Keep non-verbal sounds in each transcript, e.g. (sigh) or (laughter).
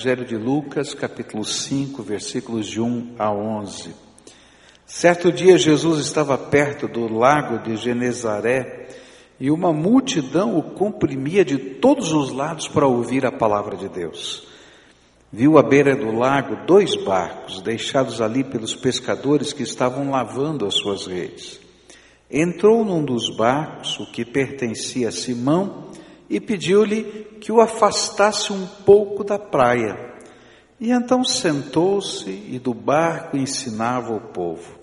Evangelho de Lucas, capítulo 5, versículos de 1 a 11. Certo dia Jesus estava perto do lago de Genezaré e uma multidão o comprimia de todos os lados para ouvir a palavra de Deus. Viu à beira do lago dois barcos deixados ali pelos pescadores que estavam lavando as suas redes. Entrou num dos barcos, o que pertencia a Simão, e pediu-lhe que o afastasse um pouco da praia. E então sentou-se e do barco ensinava o povo.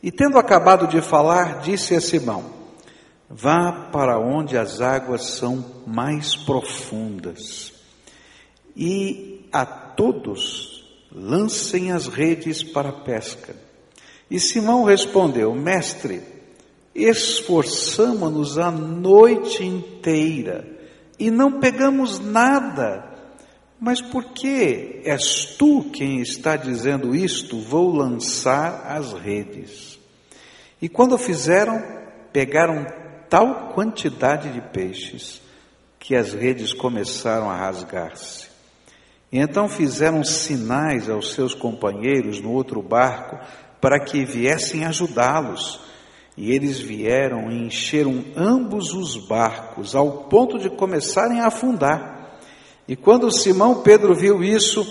E tendo acabado de falar, disse a Simão: Vá para onde as águas são mais profundas, e a todos lancem as redes para a pesca. E Simão respondeu: Mestre, esforçamo-nos a noite inteira e não pegamos nada. Mas por que és tu quem está dizendo isto? Vou lançar as redes. E quando fizeram, pegaram tal quantidade de peixes que as redes começaram a rasgar-se. E então fizeram sinais aos seus companheiros no outro barco para que viessem ajudá-los. E eles vieram e encheram ambos os barcos, ao ponto de começarem a afundar. E quando Simão Pedro viu isso,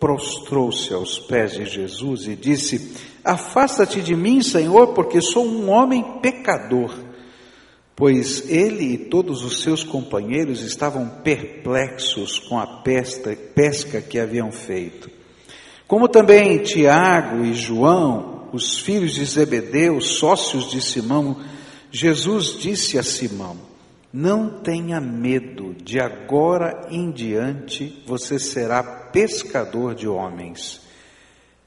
prostrou-se aos pés de Jesus e disse: Afasta-te de mim, Senhor, porque sou um homem pecador. Pois ele e todos os seus companheiros estavam perplexos com a pesca, que haviam feito. Como também Tiago e João, os filhos de Zebedeu, sócios de Simão, Jesus disse a Simão: Não tenha medo, de agora em diante você será pescador de homens.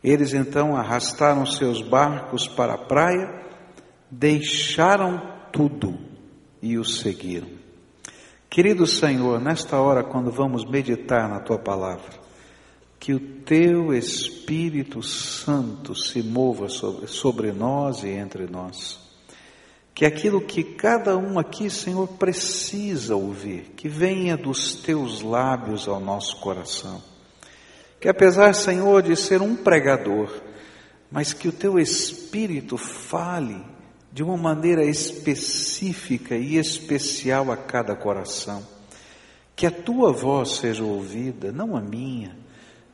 Eles então arrastaram seus barcos para a praia, deixaram tudo e o seguiram. Querido Senhor, nesta hora, quando vamos meditar na tua palavra, que o teu Espírito Santo se mova sobre, sobre nós e entre nós. Que aquilo que cada um aqui, Senhor, precisa ouvir, que venha dos teus lábios ao nosso coração. Que apesar, Senhor, de ser um pregador, mas que o teu Espírito fale de uma maneira específica e especial a cada coração. Que a tua voz seja ouvida, não a minha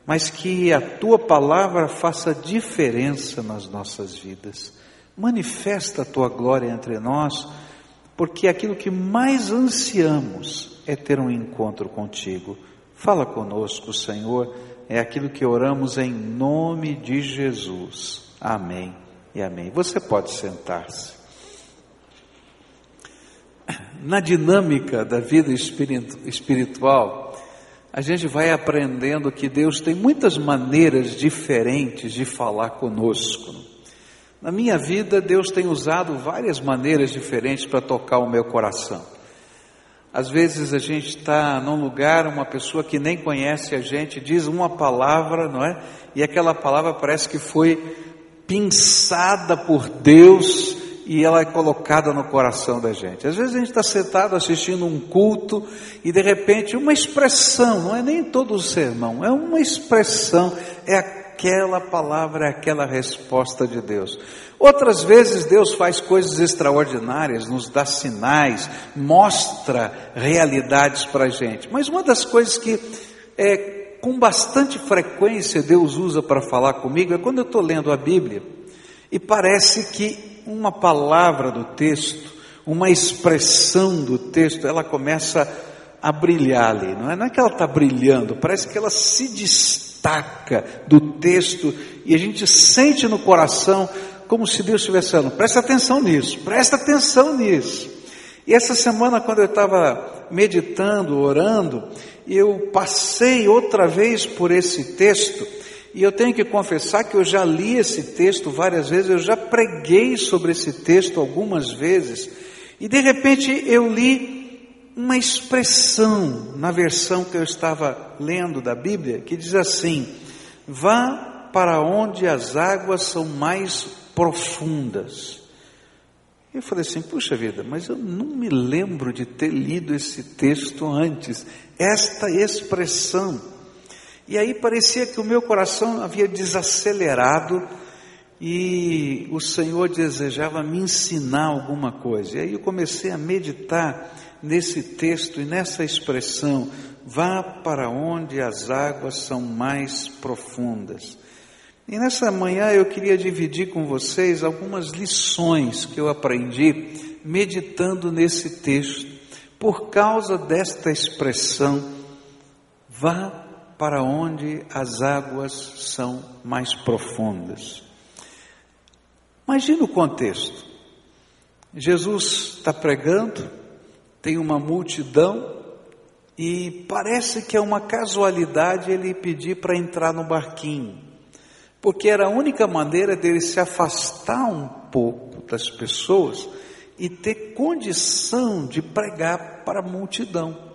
mas que a tua palavra faça diferença nas nossas vidas. Manifesta a tua glória entre nós, porque aquilo que mais ansiamos é ter um encontro contigo. Fala conosco, Senhor, é aquilo que oramos em nome de Jesus. Amém e amém. Você pode sentar-se. Na dinâmica da vida espiritual, a gente vai aprendendo que Deus tem muitas maneiras diferentes de falar conosco. Na minha vida, Deus tem usado várias maneiras diferentes para tocar o meu coração. Às vezes a gente está num lugar, uma pessoa que nem conhece a gente diz uma palavra, não é? E aquela palavra parece que foi pinçada por Deus e ela é colocada no coração da gente. Às vezes a gente está sentado assistindo um culto e de repente uma expressão, não é nem todo o sermão, é uma expressão, é aquela palavra, é aquela resposta de Deus. Outras vezes Deus faz coisas extraordinárias, nos dá sinais, mostra realidades para a gente. Mas uma das coisas que é, com bastante frequência Deus usa para falar comigo é quando eu estou lendo a Bíblia e parece que uma palavra do texto, uma expressão do texto, ela começa a brilhar ali, não é? Não é que ela está brilhando, parece que ela se destaca do texto e a gente sente no coração como se Deus estivesse falando, presta atenção nisso, presta atenção nisso. E essa semana, quando eu estava meditando, orando, eu passei outra vez por esse texto e eu tenho que confessar que eu já li esse texto várias vezes, eu já preguei sobre esse texto algumas vezes, e de repente eu li uma expressão na versão que eu estava lendo da Bíblia, que diz assim: Vá para onde as águas são mais profundas. Eu falei assim, puxa vida, mas eu não me lembro de ter lido esse texto antes, esta expressão. E aí parecia que o meu coração havia desacelerado e o Senhor desejava me ensinar alguma coisa. E aí eu comecei a meditar nesse texto e nessa expressão: vá para onde as águas são mais profundas. E nessa manhã eu queria dividir com vocês algumas lições que eu aprendi meditando nesse texto, por causa desta expressão, vá para onde as águas são mais profundas. Imagina o contexto. Jesus está pregando, tem uma multidão, e parece que é uma casualidade ele pedir para entrar no barquinho porque era a única maneira dele se afastar um pouco das pessoas e ter condição de pregar para a multidão.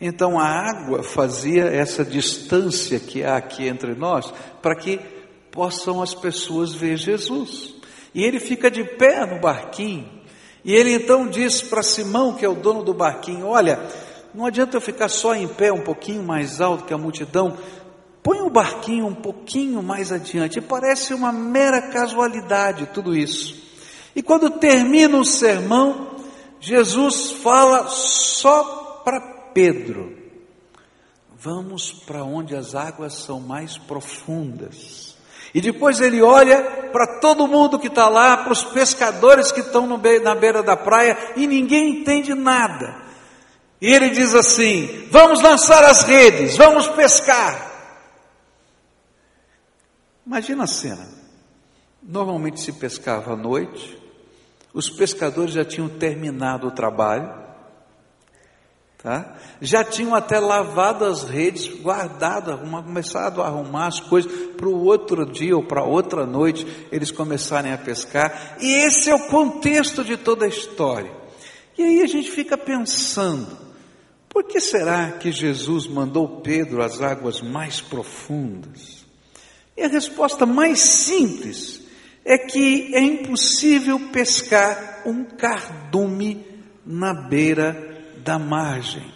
Então a água fazia essa distância que há aqui entre nós para que possam as pessoas ver Jesus. E ele fica de pé no barquinho. E ele então diz para Simão, que é o dono do barquinho: Olha, não adianta eu ficar só em pé, um pouquinho mais alto que a multidão, Põe o barquinho um pouquinho mais adiante. Parece uma mera casualidade tudo isso. E quando termina o sermão, Jesus fala só para Pedro: Vamos para onde as águas são mais profundas. E depois ele olha para todo mundo que está lá, para os pescadores que estão na beira da praia, e ninguém entende nada. E ele diz assim: Vamos lançar as redes, vamos pescar. Imagina a cena. Normalmente se pescava à noite, os pescadores já tinham terminado o trabalho, tá? já tinham até lavado as redes, guardado, começado a arrumar as coisas para o outro dia ou para outra noite eles começarem a pescar, e esse é o contexto de toda a história. E aí a gente fica pensando, por que será que Jesus mandou Pedro às águas mais profundas? E a resposta mais simples é que é impossível pescar um cardume na beira da margem.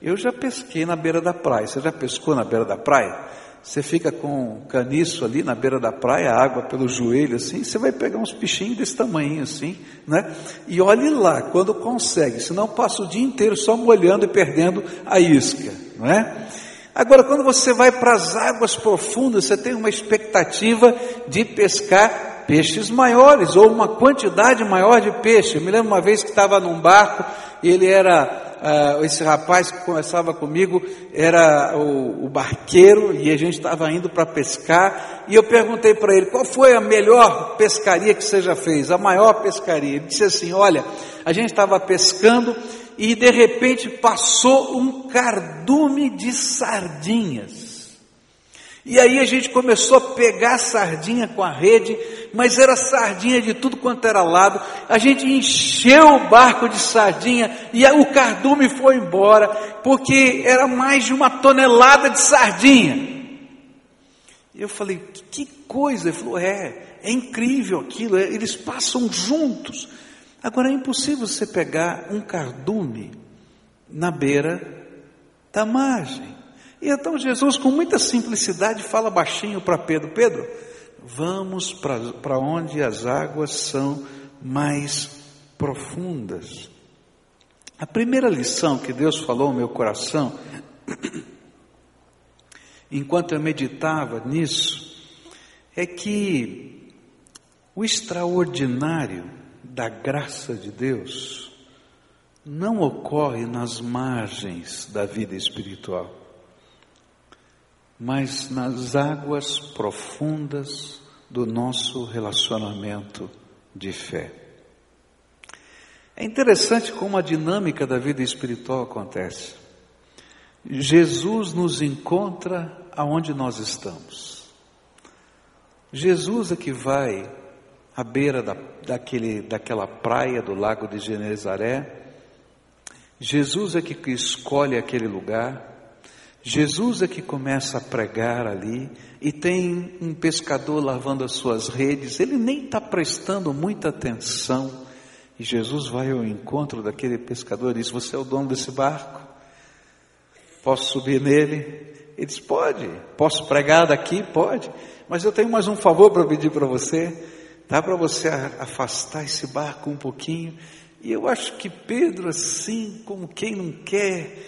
Eu já pesquei na beira da praia. Você já pescou na beira da praia? Você fica com um caniço ali na beira da praia, água pelo joelho assim, você vai pegar uns peixinhos desse tamanho assim, né? E olhe lá, quando consegue, senão passa o dia inteiro só molhando e perdendo a isca, não é? Agora, quando você vai para as águas profundas, você tem uma expectativa de pescar peixes maiores ou uma quantidade maior de peixe. Eu me lembro uma vez que estava num barco ele era, uh, esse rapaz que conversava comigo era o, o barqueiro e a gente estava indo para pescar e eu perguntei para ele qual foi a melhor pescaria que você já fez, a maior pescaria. Ele disse assim: Olha, a gente estava pescando e de repente passou um cardume de sardinhas. E aí a gente começou a pegar sardinha com a rede, mas era sardinha de tudo quanto era lado. A gente encheu o barco de sardinha e o cardume foi embora, porque era mais de uma tonelada de sardinha. Eu falei, que coisa? Ele falou, é, é incrível aquilo, é, eles passam juntos. Agora é impossível você pegar um cardume na beira da margem. E então Jesus, com muita simplicidade, fala baixinho para Pedro: Pedro, vamos para onde as águas são mais profundas. A primeira lição que Deus falou no meu coração, (clears throat) enquanto eu meditava nisso, é que o extraordinário da graça de Deus não ocorre nas margens da vida espiritual, mas nas águas profundas do nosso relacionamento de fé. É interessante como a dinâmica da vida espiritual acontece. Jesus nos encontra aonde nós estamos. Jesus é que vai à beira da, daquele, daquela praia do lago de Genezaré. Jesus é que escolhe aquele lugar. Jesus é que começa a pregar ali e tem um pescador lavando as suas redes. Ele nem está prestando muita atenção. E Jesus vai ao encontro daquele pescador e diz: Você é o dono desse barco? Posso subir nele? Ele disse: Pode, posso pregar daqui? Pode, mas eu tenho mais um favor para pedir para você. Dá para você afastar esse barco um pouquinho? E eu acho que Pedro, assim, como quem não quer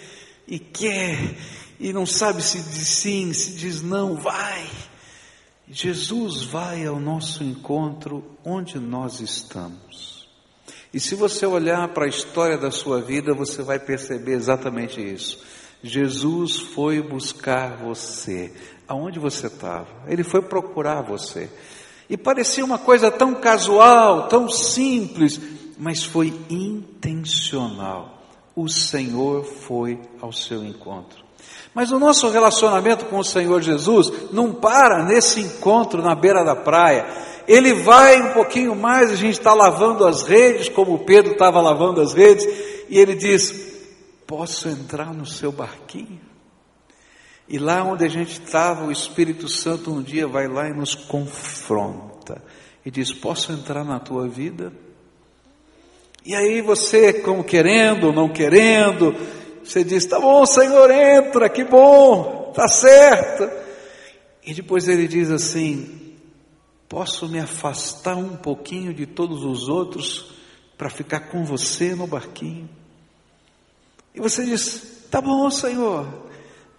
e quer, e não sabe se diz sim, se diz não, vai. Jesus vai ao nosso encontro onde nós estamos. E se você olhar para a história da sua vida, você vai perceber exatamente isso. Jesus foi buscar você, aonde você estava. Ele foi procurar você. E parecia uma coisa tão casual, tão simples, mas foi intencional. O Senhor foi ao seu encontro. Mas o nosso relacionamento com o Senhor Jesus não para nesse encontro na beira da praia. Ele vai um pouquinho mais, a gente está lavando as redes, como Pedro estava lavando as redes, e ele diz: Posso entrar no seu barquinho? E lá onde a gente estava, o Espírito Santo um dia vai lá e nos confronta e diz: Posso entrar na tua vida? E aí você, como querendo ou não querendo, você diz: Tá bom, Senhor, entra, que bom, tá certo. E depois ele diz assim: Posso me afastar um pouquinho de todos os outros para ficar com você no barquinho? E você diz: Tá bom, Senhor.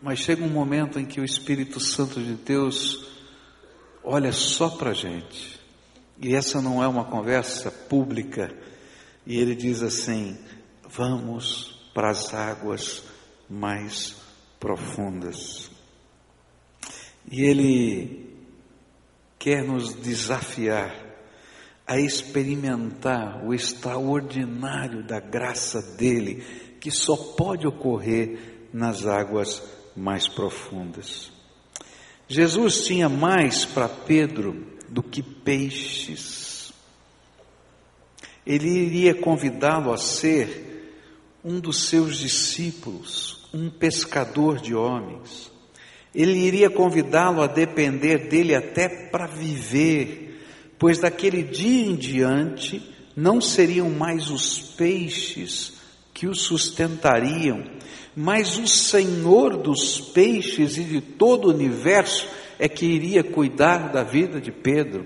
Mas chega um momento em que o Espírito Santo de Deus olha só para a gente. E essa não é uma conversa pública. E ele diz assim: Vamos para as águas mais profundas. E Ele quer nos desafiar a experimentar o extraordinário da graça dele, que só pode ocorrer nas águas mais profundas. Jesus tinha mais para Pedro do que peixes. Ele iria convidá-lo a ser um dos seus discípulos, um pescador de homens. Ele iria convidá-lo a depender dele até para viver, pois daquele dia em diante não seriam mais os peixes que o sustentariam, mas o Senhor dos peixes e de todo o universo é que iria cuidar da vida de Pedro,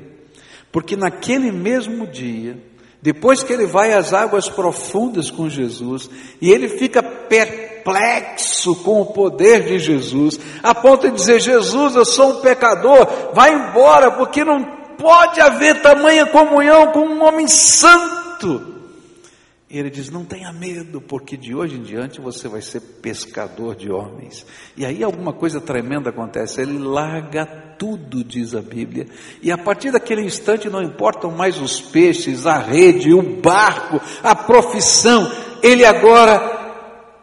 porque naquele mesmo dia, depois que ele vai às águas profundas com Jesus e ele fica perplexo com o poder de Jesus, a ponto de dizer: Jesus, eu sou um pecador, vai embora, porque não pode haver tamanha comunhão com um homem santo. E ele diz: Não tenha medo, porque de hoje em diante você vai ser pescador de homens. E aí alguma coisa tremenda acontece. Ele larga tudo, diz a Bíblia. E a partir daquele instante não importam mais os peixes, a rede, o barco, a profissão. Ele agora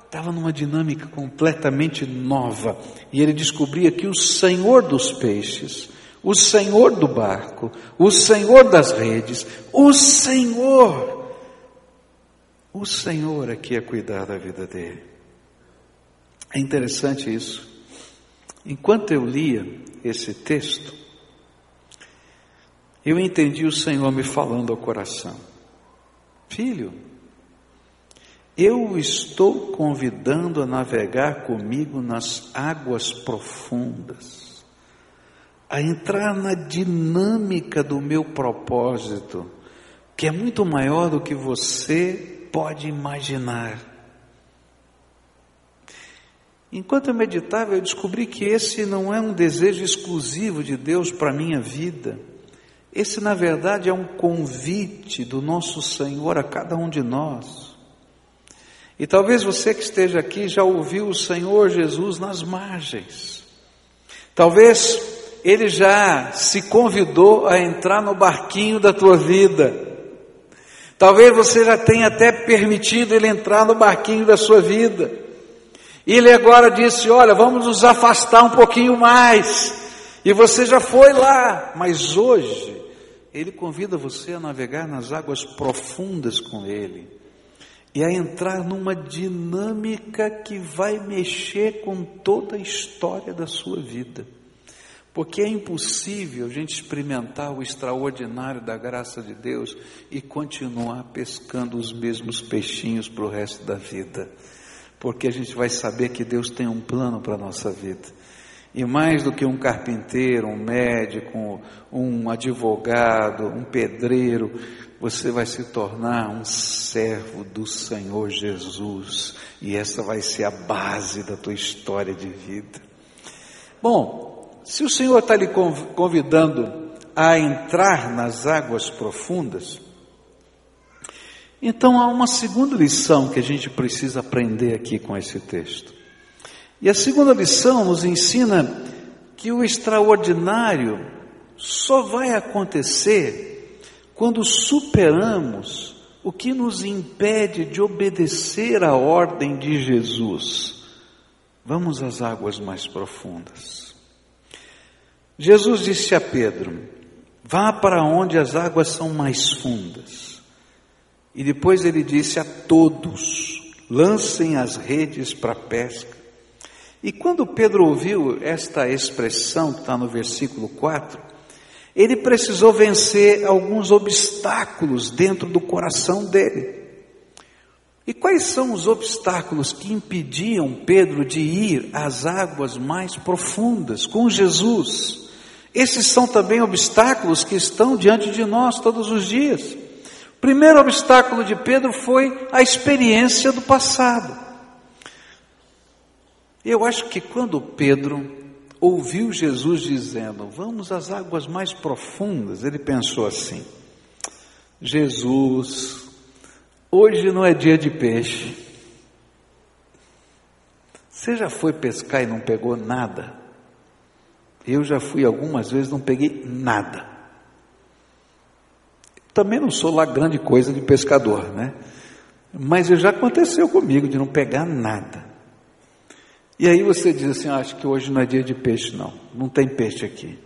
estava numa dinâmica completamente nova. E ele descobria que o Senhor dos peixes, o Senhor do barco, o Senhor das redes, o Senhor o Senhor aqui é cuidar da vida dele. É interessante isso. Enquanto eu lia esse texto, eu entendi o Senhor me falando ao coração: Filho, eu estou convidando a navegar comigo nas águas profundas, a entrar na dinâmica do meu propósito, que é muito maior do que você pode imaginar. Enquanto eu meditava, eu descobri que esse não é um desejo exclusivo de Deus para a minha vida. Esse, na verdade, é um convite do nosso Senhor a cada um de nós. E talvez você que esteja aqui já ouviu o Senhor Jesus nas margens. Talvez ele já se convidou a entrar no barquinho da tua vida. Talvez você já tenha até permitido ele entrar no barquinho da sua vida. Ele agora disse: Olha, vamos nos afastar um pouquinho mais. E você já foi lá, mas hoje ele convida você a navegar nas águas profundas com ele e a entrar numa dinâmica que vai mexer com toda a história da sua vida. Porque é impossível a gente experimentar o extraordinário da graça de Deus e continuar pescando os mesmos peixinhos para o resto da vida. Porque a gente vai saber que Deus tem um plano para a nossa vida. E mais do que um carpinteiro, um médico, um advogado, um pedreiro, você vai se tornar um servo do Senhor Jesus. E essa vai ser a base da tua história de vida. Bom, se o Senhor está lhe convidando a entrar nas águas profundas, então há uma segunda lição que a gente precisa aprender aqui com esse texto. E a segunda lição nos ensina que o extraordinário só vai acontecer quando superamos o que nos impede de obedecer à ordem de Jesus. Vamos às águas mais profundas. Jesus disse a Pedro: Vá para onde as águas são mais fundas. E depois ele disse a todos: lancem as redes para a pesca. E quando Pedro ouviu esta expressão que está no versículo 4, ele precisou vencer alguns obstáculos dentro do coração dele. E quais são os obstáculos que impediam Pedro de ir às águas mais profundas com Jesus? Esses são também obstáculos que estão diante de nós todos os dias. Primeiro obstáculo de Pedro foi a experiência do passado. Eu acho que quando Pedro ouviu Jesus dizendo, vamos às águas mais profundas, ele pensou assim: Jesus, hoje não é dia de peixe. Você já foi pescar e não pegou nada? Eu já fui algumas vezes, não peguei nada. Também não sou lá grande coisa de pescador, né? Mas já aconteceu comigo de não pegar nada. E aí você diz assim: ah, acho que hoje não é dia de peixe, não. Não tem peixe aqui.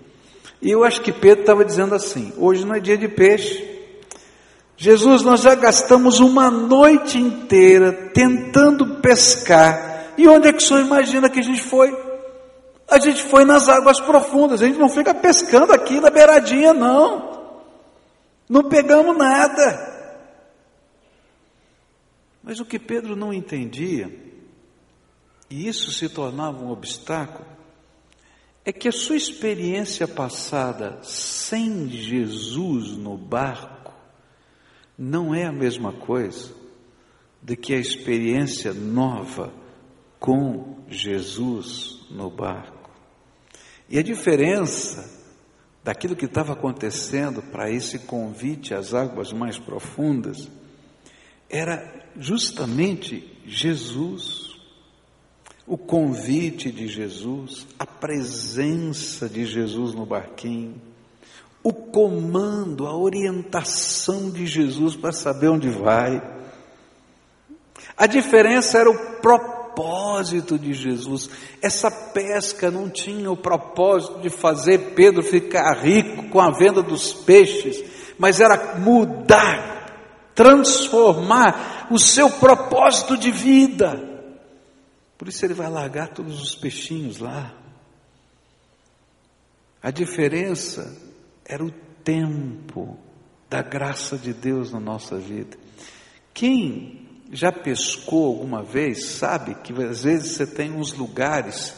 E eu acho que Pedro estava dizendo assim: hoje não é dia de peixe. Jesus, nós já gastamos uma noite inteira tentando pescar. E onde é que o senhor imagina que a gente foi? A gente foi nas águas profundas. A gente não fica pescando aqui na beiradinha, não. Não pegamos nada. Mas o que Pedro não entendia, e isso se tornava um obstáculo, é que a sua experiência passada sem Jesus no barco não é a mesma coisa do que a experiência nova com Jesus no barco. E a diferença daquilo que estava acontecendo para esse convite às águas mais profundas, era justamente Jesus. O convite de Jesus, a presença de Jesus no barquinho, o comando, a orientação de Jesus para saber onde vai. A diferença era o propósito propósito de Jesus. Essa pesca não tinha o propósito de fazer Pedro ficar rico com a venda dos peixes, mas era mudar, transformar o seu propósito de vida. Por isso ele vai largar todos os peixinhos lá. A diferença era o tempo da graça de Deus na nossa vida. Quem já pescou alguma vez, sabe que às vezes você tem uns lugares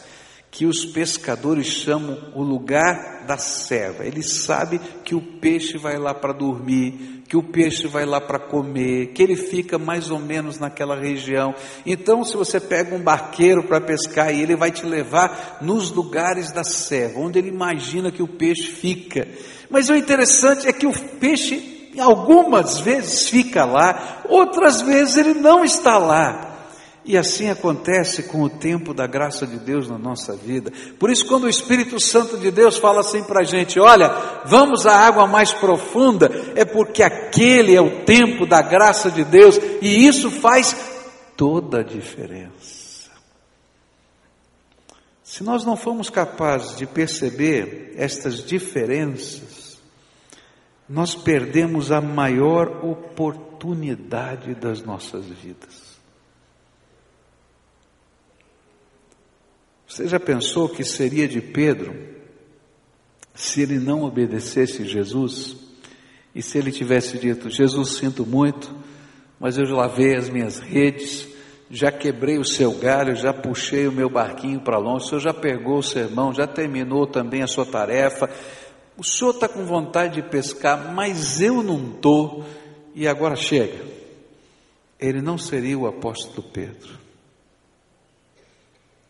que os pescadores chamam o lugar da serva. Ele sabe que o peixe vai lá para dormir, que o peixe vai lá para comer, que ele fica mais ou menos naquela região. Então, se você pega um barqueiro para pescar e ele vai te levar nos lugares da serva, onde ele imagina que o peixe fica. Mas o interessante é que o peixe algumas vezes fica lá, outras vezes ele não está lá. E assim acontece com o tempo da graça de Deus na nossa vida. Por isso, quando o Espírito Santo de Deus fala assim para a gente: olha, vamos à água mais profunda, é porque aquele é o tempo da graça de Deus e isso faz toda a diferença. Se nós não formos capazes de perceber estas diferenças, nós perdemos a maior oportunidade das nossas vidas. Você já pensou que seria de Pedro se ele não obedecesse Jesus e se ele tivesse dito: Jesus, sinto muito, mas eu já lavei as minhas redes, já quebrei o seu galho, já puxei o meu barquinho para longe, o senhor já pegou o sermão, já terminou também a sua tarefa. O senhor está com vontade de pescar, mas eu não estou, e agora chega. Ele não seria o apóstolo Pedro.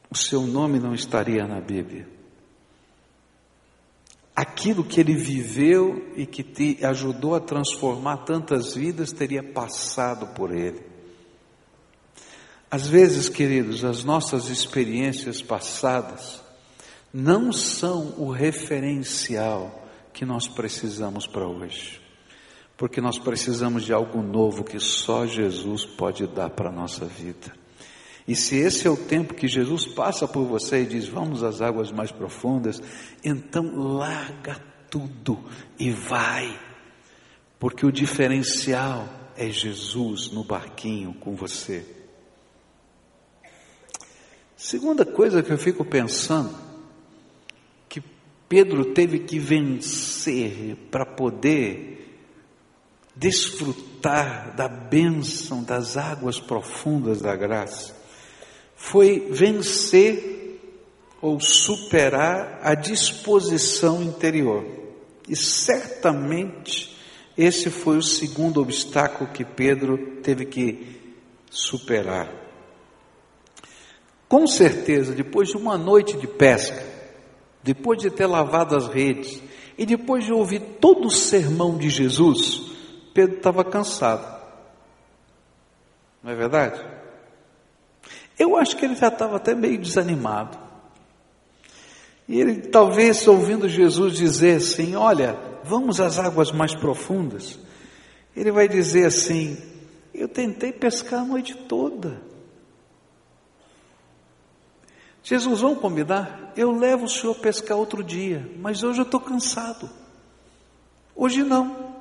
O seu nome não estaria na Bíblia aquilo que ele viveu e que te ajudou a transformar tantas vidas teria passado por ele. Às vezes, queridos, as nossas experiências passadas não são o referencial que nós precisamos para hoje, porque nós precisamos de algo novo que só Jesus pode dar para a nossa vida. E se esse é o tempo que Jesus passa por você e diz: Vamos às águas mais profundas, então larga tudo e vai, porque o diferencial é Jesus no barquinho com você. Segunda coisa que eu fico pensando, Pedro teve que vencer para poder desfrutar da bênção das águas profundas da graça foi vencer ou superar a disposição interior. E certamente esse foi o segundo obstáculo que Pedro teve que superar. Com certeza, depois de uma noite de pesca, depois de ter lavado as redes e depois de ouvir todo o sermão de Jesus, Pedro estava cansado. Não é verdade? Eu acho que ele já estava até meio desanimado. E ele, talvez, ouvindo Jesus dizer assim: Olha, vamos às águas mais profundas. Ele vai dizer assim: Eu tentei pescar a noite toda. Jesus, vamos combinar? Eu levo o senhor pescar outro dia, mas hoje eu estou cansado. Hoje não.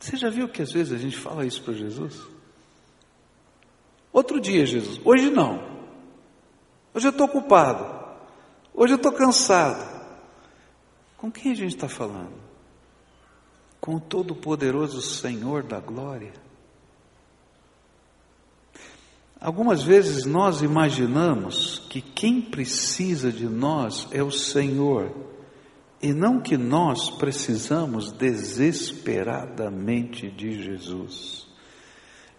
Você já viu que às vezes a gente fala isso para Jesus? Outro dia, Jesus. Hoje não. Hoje eu estou ocupado. Hoje eu estou cansado. Com quem a gente está falando? Com o Todo-Poderoso Senhor da Glória. Algumas vezes nós imaginamos que quem precisa de nós é o Senhor, e não que nós precisamos desesperadamente de Jesus.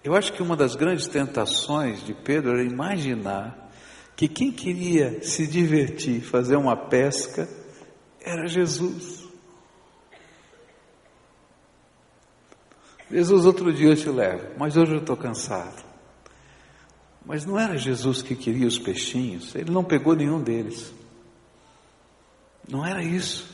Eu acho que uma das grandes tentações de Pedro era imaginar que quem queria se divertir, fazer uma pesca, era Jesus. Jesus, outro dia eu te levo, mas hoje eu estou cansado. Mas não era Jesus que queria os peixinhos, ele não pegou nenhum deles. Não era isso.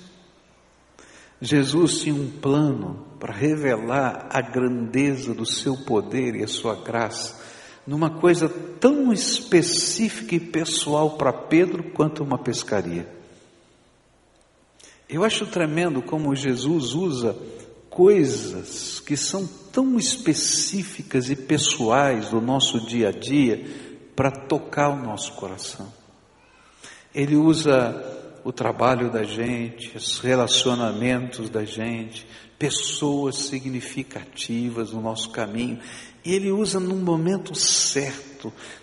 Jesus tinha um plano para revelar a grandeza do seu poder e a sua graça, numa coisa tão específica e pessoal para Pedro quanto uma pescaria. Eu acho tremendo como Jesus usa coisas que são tão específicas e pessoais do nosso dia a dia para tocar o nosso coração. Ele usa o trabalho da gente, os relacionamentos da gente, pessoas significativas no nosso caminho. E ele usa num momento certo,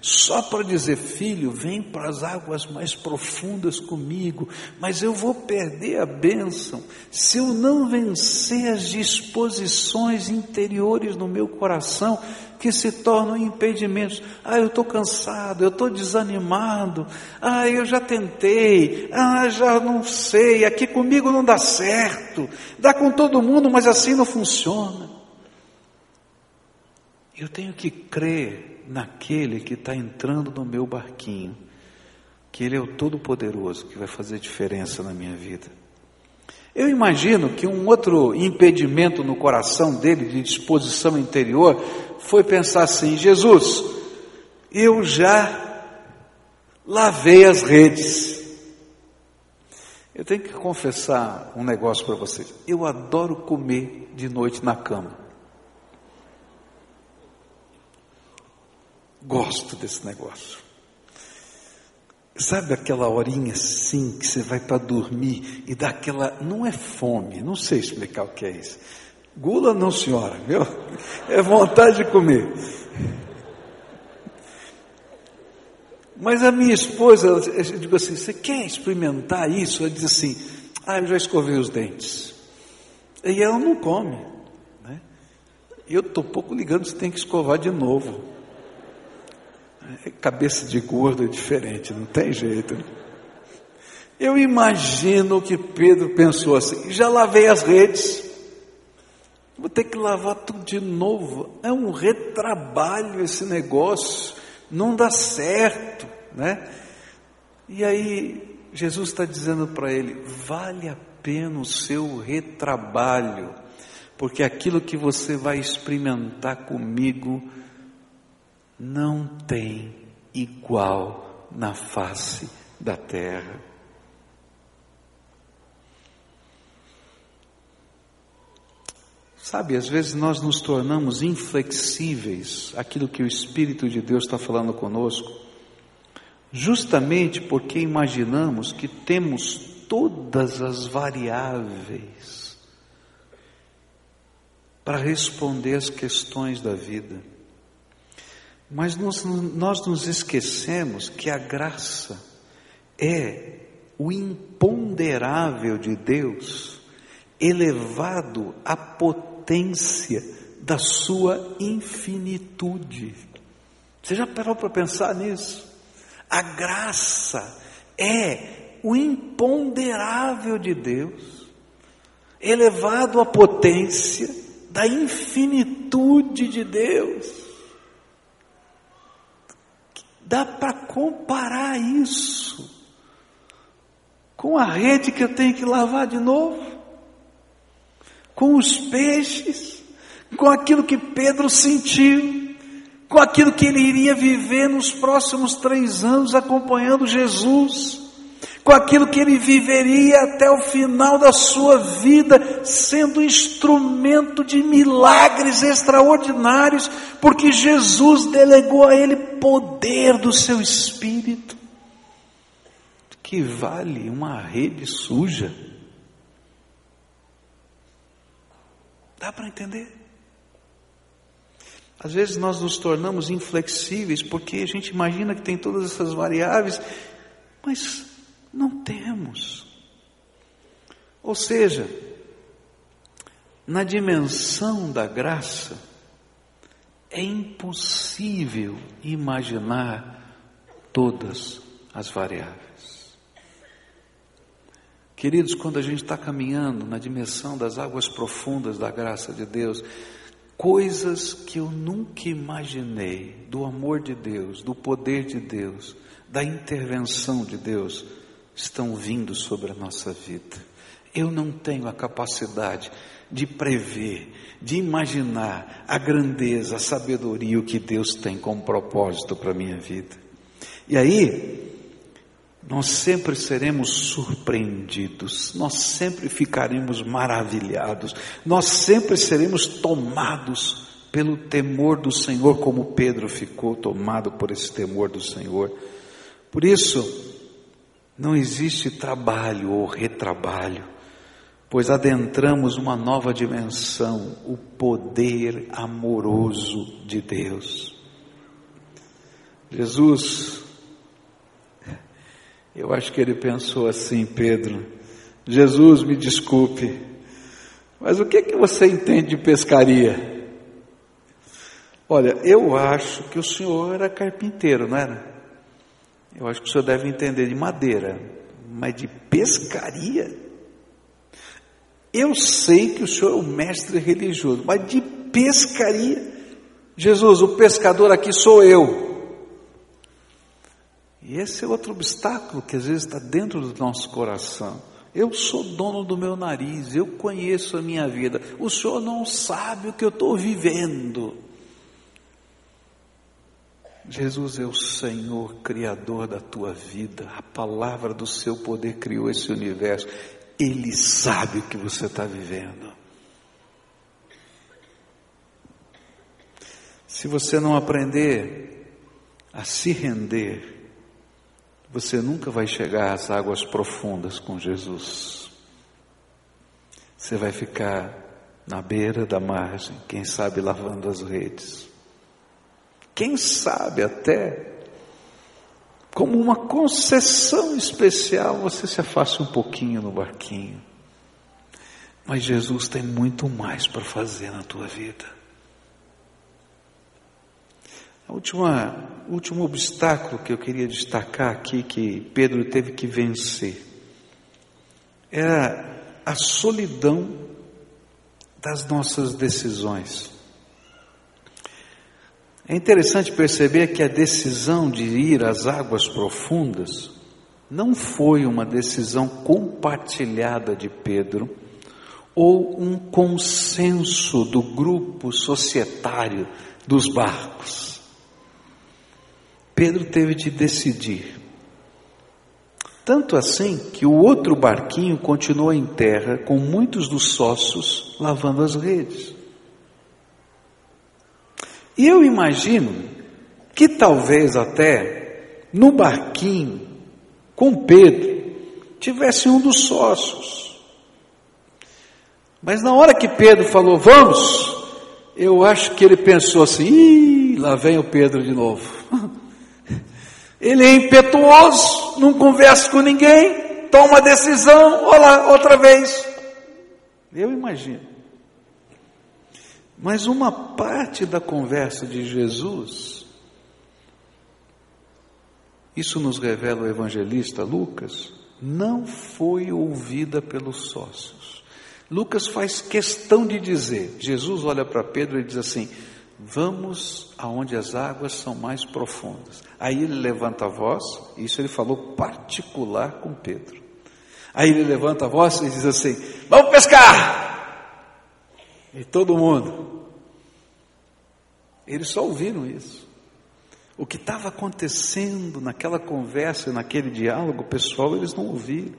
só para dizer: filho, vem para as águas mais profundas comigo, mas eu vou perder a bênção se eu não vencer as disposições interiores no meu coração que se tornam impedimentos. Ah, eu estou cansado, eu estou desanimado, ah, eu já tentei, ah, já não sei, aqui comigo não dá certo, dá com todo mundo, mas assim não funciona. Eu tenho que crer naquele que está entrando no meu barquinho, que Ele é o Todo-Poderoso que vai fazer diferença na minha vida. Eu imagino que um outro impedimento no coração dele, de disposição interior, foi pensar assim: Jesus, eu já lavei as redes. Eu tenho que confessar um negócio para vocês. Eu adoro comer de noite na cama. Gosto desse negócio. Sabe aquela horinha assim que você vai para dormir e dá aquela. Não é fome, não sei explicar o que é isso. Gula não, senhora, viu? (laughs) É vontade de comer. Mas a minha esposa, eu digo assim: você quer experimentar isso? Ela diz assim: ah, eu já escovei os dentes. E ela não come. Né? Eu estou pouco ligando se tem que escovar de novo. Cabeça de gordo é diferente, não tem jeito. Eu imagino que Pedro pensou assim: já lavei as redes, vou ter que lavar tudo de novo. É um retrabalho esse negócio, não dá certo, né? E aí Jesus está dizendo para ele: vale a pena o seu retrabalho, porque aquilo que você vai experimentar comigo não tem igual na face da terra. Sabe, às vezes nós nos tornamos inflexíveis aquilo que o Espírito de Deus está falando conosco, justamente porque imaginamos que temos todas as variáveis para responder às questões da vida. Mas nós, nós nos esquecemos que a graça é o imponderável de Deus elevado à potência da sua infinitude. Você já parou para pensar nisso? A graça é o imponderável de Deus, elevado à potência da infinitude de Deus. Dá para comparar isso com a rede que eu tenho que lavar de novo? com os peixes, com aquilo que Pedro sentiu, com aquilo que ele iria viver nos próximos três anos acompanhando Jesus, com aquilo que ele viveria até o final da sua vida, sendo instrumento de milagres extraordinários, porque Jesus delegou a ele poder do seu espírito, que vale uma rede suja. Dá para entender? Às vezes nós nos tornamos inflexíveis porque a gente imagina que tem todas essas variáveis, mas não temos. Ou seja, na dimensão da graça, é impossível imaginar todas as variáveis. Queridos, quando a gente está caminhando na dimensão das águas profundas da graça de Deus, coisas que eu nunca imaginei do amor de Deus, do poder de Deus, da intervenção de Deus, estão vindo sobre a nossa vida. Eu não tenho a capacidade de prever, de imaginar a grandeza, a sabedoria, o que Deus tem como propósito para a minha vida. E aí, nós sempre seremos surpreendidos, nós sempre ficaremos maravilhados, nós sempre seremos tomados pelo temor do Senhor, como Pedro ficou tomado por esse temor do Senhor. Por isso, não existe trabalho ou retrabalho, pois adentramos uma nova dimensão, o poder amoroso de Deus. Jesus eu acho que ele pensou assim, Pedro: Jesus, me desculpe, mas o que, que você entende de pescaria? Olha, eu acho que o senhor era carpinteiro, não era? Eu acho que o senhor deve entender de madeira, mas de pescaria? Eu sei que o senhor é um mestre religioso, mas de pescaria? Jesus, o pescador aqui sou eu. E esse é outro obstáculo que às vezes está dentro do nosso coração. Eu sou dono do meu nariz, eu conheço a minha vida. O senhor não sabe o que eu estou vivendo. Jesus é o Senhor, Criador da tua vida. A palavra do seu poder criou esse universo. Ele sabe o que você está vivendo. Se você não aprender a se render, você nunca vai chegar às águas profundas com Jesus. Você vai ficar na beira da margem, quem sabe lavando as redes. Quem sabe até como uma concessão especial, você se afaste um pouquinho no barquinho. Mas Jesus tem muito mais para fazer na tua vida. A última, o último obstáculo que eu queria destacar aqui, que Pedro teve que vencer, era a solidão das nossas decisões. É interessante perceber que a decisão de ir às águas profundas não foi uma decisão compartilhada de Pedro ou um consenso do grupo societário dos barcos. Pedro teve de decidir. Tanto assim que o outro barquinho continuou em terra com muitos dos sócios lavando as redes. E eu imagino que talvez até no barquinho com Pedro tivesse um dos sócios. Mas na hora que Pedro falou, vamos, eu acho que ele pensou assim, Ih, lá vem o Pedro de novo. (laughs) Ele é impetuoso, não conversa com ninguém, toma decisão, olá, outra vez. Eu imagino. Mas uma parte da conversa de Jesus, isso nos revela o evangelista Lucas, não foi ouvida pelos sócios. Lucas faz questão de dizer: Jesus olha para Pedro e diz assim: Vamos aonde as águas são mais profundas. Aí ele levanta a voz, isso ele falou particular com Pedro. Aí ele levanta a voz e diz assim: Vamos pescar! E todo mundo. Eles só ouviram isso. O que estava acontecendo naquela conversa, naquele diálogo pessoal, eles não ouviram.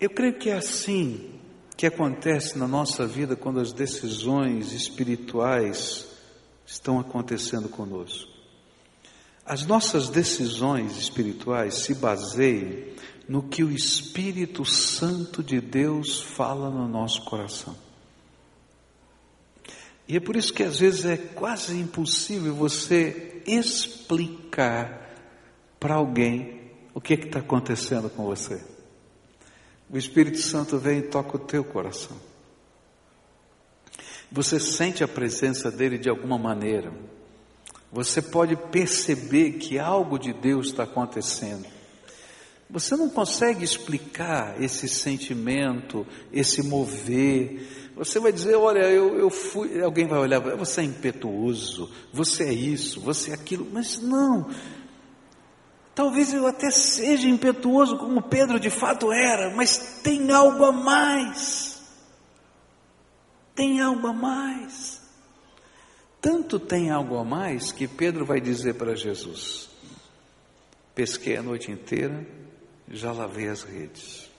Eu creio que é assim que acontece na nossa vida quando as decisões espirituais estão acontecendo conosco. As nossas decisões espirituais se baseiam no que o Espírito Santo de Deus fala no nosso coração. E é por isso que às vezes é quase impossível você explicar para alguém o que está acontecendo com você. O Espírito Santo vem e toca o teu coração. Você sente a presença dele de alguma maneira. Você pode perceber que algo de Deus está acontecendo. Você não consegue explicar esse sentimento, esse mover. Você vai dizer, olha, eu, eu fui. Alguém vai olhar, você é impetuoso, você é isso, você é aquilo. Mas não. Talvez eu até seja impetuoso, como Pedro de fato era, mas tem algo a mais. Tem algo a mais. Tanto tem algo a mais que Pedro vai dizer para Jesus: Pesquei a noite inteira, já lavei as redes.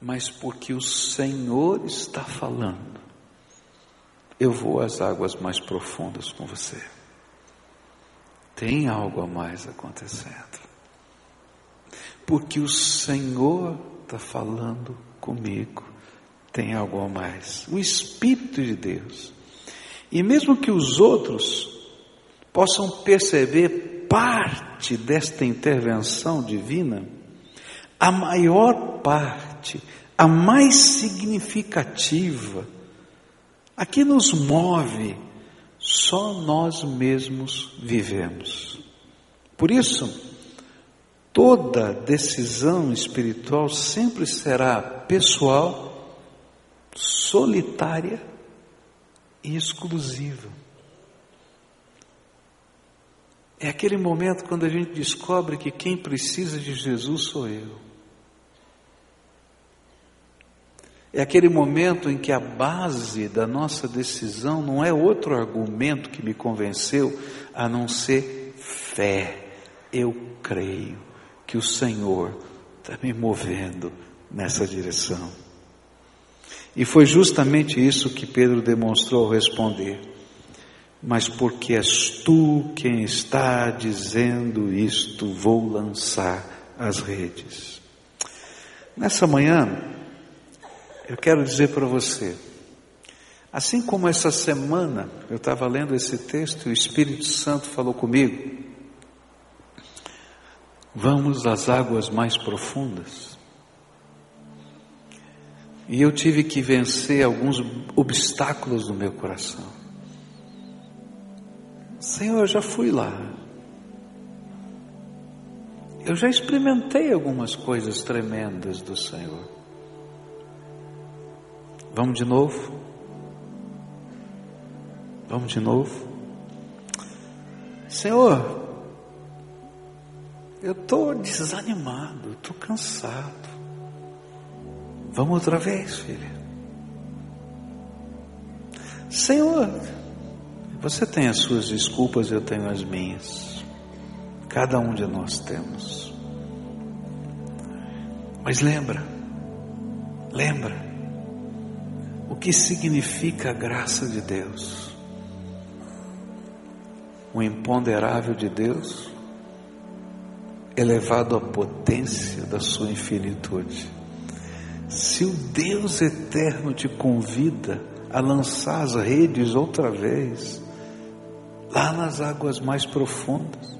Mas porque o Senhor está falando, eu vou às águas mais profundas com você. Tem algo a mais acontecendo. Porque o Senhor está falando comigo. Tem algo a mais. O Espírito de Deus. E mesmo que os outros possam perceber parte desta intervenção divina, a maior parte, a mais significativa, a que nos move, só nós mesmos vivemos. Por isso, toda decisão espiritual sempre será pessoal, solitária exclusiva. É aquele momento quando a gente descobre que quem precisa de Jesus sou eu. É aquele momento em que a base da nossa decisão não é outro argumento que me convenceu a não ser fé. Eu creio que o Senhor está me movendo nessa direção. E foi justamente isso que Pedro demonstrou ao responder mas porque és tu quem está dizendo isto, vou lançar as redes. Nessa manhã, eu quero dizer para você, Assim como essa semana eu estava lendo esse texto e o Espírito Santo falou comigo, vamos às águas mais profundas. E eu tive que vencer alguns obstáculos no meu coração. Senhor, eu já fui lá. Eu já experimentei algumas coisas tremendas do Senhor. Vamos de novo? Vamos de novo? Senhor, eu estou desanimado, estou cansado. Vamos outra vez, filha. Senhor, você tem as suas desculpas, eu tenho as minhas. Cada um de nós temos. Mas lembra, lembra o que significa a graça de Deus o imponderável de Deus, elevado à potência da sua infinitude. Se o Deus eterno te convida a lançar as redes outra vez, lá nas águas mais profundas,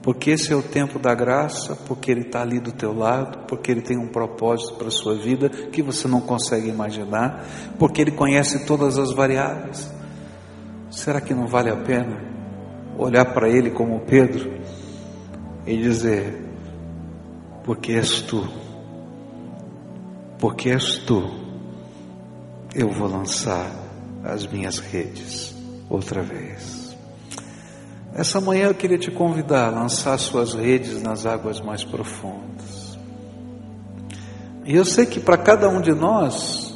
porque esse é o tempo da graça, porque Ele está ali do teu lado, porque Ele tem um propósito para a sua vida que você não consegue imaginar, porque Ele conhece todas as variáveis. Será que não vale a pena olhar para ele como Pedro e dizer: Porque és tu, porque és tu, eu vou lançar as minhas redes outra vez. Essa manhã eu queria te convidar a lançar suas redes nas águas mais profundas. E eu sei que para cada um de nós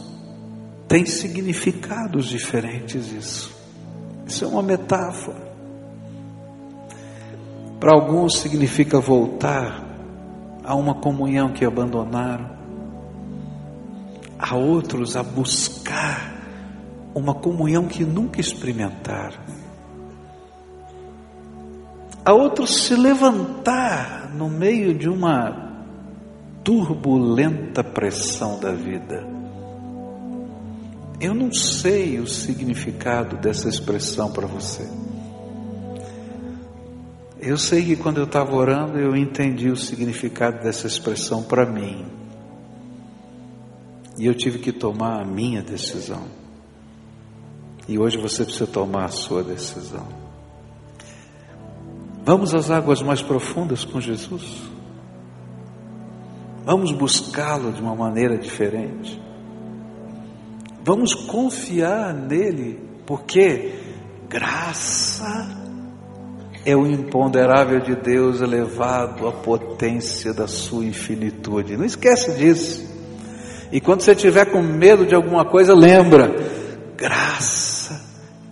tem significados diferentes isso. Isso é uma metáfora. Para alguns significa voltar a uma comunhão que abandonaram, a outros a buscar uma comunhão que nunca experimentaram, a outros se levantar no meio de uma turbulenta pressão da vida. Eu não sei o significado dessa expressão para você. Eu sei que quando eu estava orando, eu entendi o significado dessa expressão para mim. E eu tive que tomar a minha decisão. E hoje você precisa tomar a sua decisão. Vamos às águas mais profundas com Jesus? Vamos buscá-lo de uma maneira diferente. Vamos confiar nele, porque graça é o imponderável de Deus elevado à potência da sua infinitude. Não esquece disso. E quando você tiver com medo de alguma coisa, lembra: graça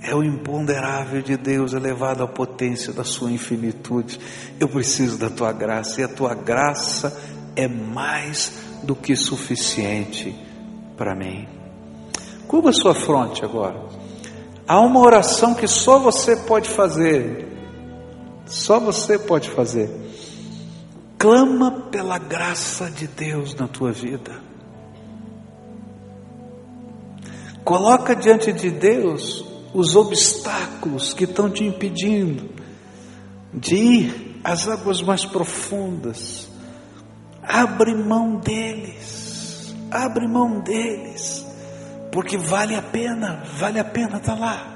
é o imponderável de Deus elevado à potência da sua infinitude. Eu preciso da tua graça e a tua graça é mais do que suficiente para mim. Curva sua fronte agora. Há uma oração que só você pode fazer só você pode fazer. Clama pela graça de Deus na tua vida. Coloca diante de Deus os obstáculos que estão te impedindo de ir às águas mais profundas. Abre mão deles. Abre mão deles. Porque vale a pena, vale a pena estar lá.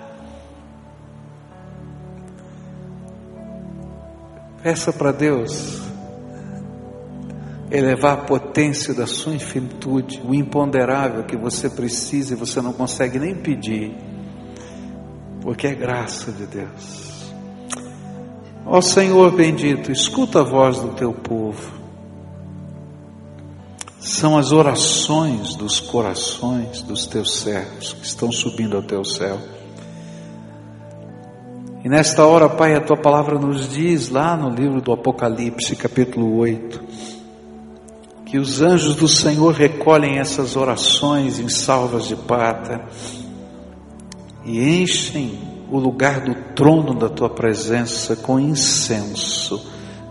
Peça para Deus elevar a potência da sua infinitude, o imponderável que você precisa e você não consegue nem pedir, porque é graça de Deus. Ó Senhor bendito, escuta a voz do teu povo. São as orações dos corações dos teus servos que estão subindo ao teu céu. E nesta hora, Pai, a tua palavra nos diz lá no livro do Apocalipse, capítulo 8, que os anjos do Senhor recolhem essas orações em salvas de prata e enchem o lugar do trono da tua presença com incenso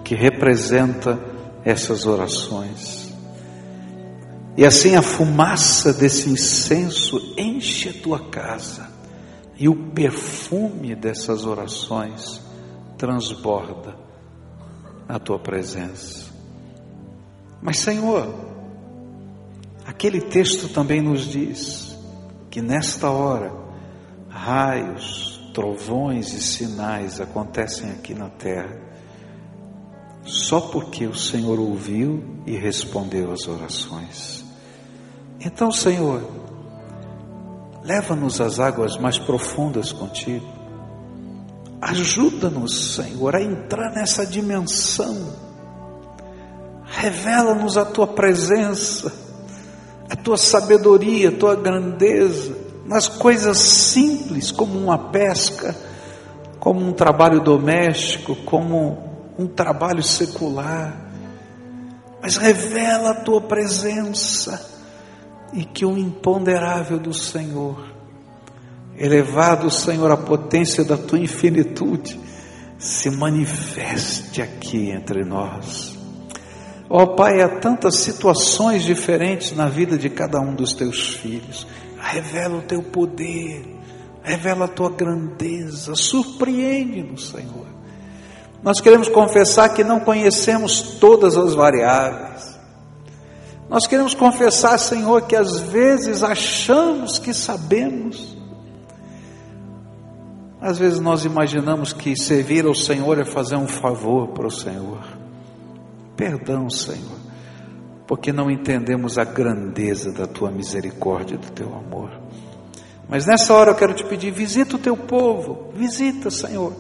que representa essas orações. E assim a fumaça desse incenso enche a tua casa, e o perfume dessas orações transborda a tua presença. Mas, Senhor, aquele texto também nos diz que nesta hora, raios, trovões e sinais acontecem aqui na terra, só porque o Senhor ouviu e respondeu às orações. Então, Senhor, leva-nos às águas mais profundas contigo. Ajuda-nos, Senhor, a entrar nessa dimensão. Revela-nos a tua presença, a tua sabedoria, a tua grandeza, nas coisas simples, como uma pesca, como um trabalho doméstico, como um trabalho secular. Mas revela a tua presença e que o imponderável do Senhor, elevado, Senhor, à potência da tua infinitude, se manifeste aqui entre nós. Ó oh, Pai, há tantas situações diferentes na vida de cada um dos teus filhos. Revela o teu poder, revela a tua grandeza, surpreende-nos, Senhor. Nós queremos confessar que não conhecemos todas as variáveis, nós queremos confessar, Senhor, que às vezes achamos que sabemos. Às vezes nós imaginamos que servir ao Senhor é fazer um favor para o Senhor. Perdão, Senhor, porque não entendemos a grandeza da tua misericórdia, do teu amor. Mas nessa hora eu quero te pedir: visita o teu povo, visita, Senhor.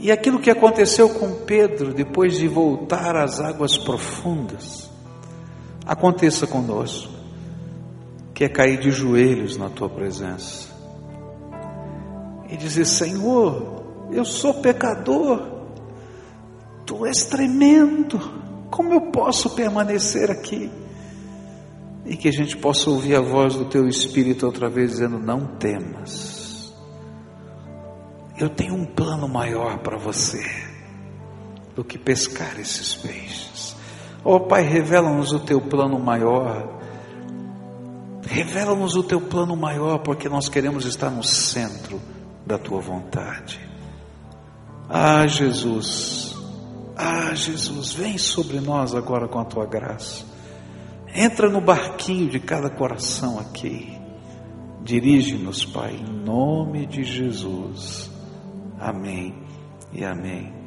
E aquilo que aconteceu com Pedro depois de voltar às águas profundas, aconteça conosco, que é cair de joelhos na tua presença e dizer: Senhor, eu sou pecador, tu és tremendo, como eu posso permanecer aqui? E que a gente possa ouvir a voz do teu Espírito outra vez dizendo: Não temas, eu tenho um plano maior para você do que pescar esses peixes. Oh Pai, revela-nos o teu plano maior. Revela-nos o teu plano maior, porque nós queremos estar no centro da tua vontade. Ah, Jesus, ah, Jesus, vem sobre nós agora com a tua graça. Entra no barquinho de cada coração aqui. Dirige-nos, Pai, em nome de Jesus. Amém e amém.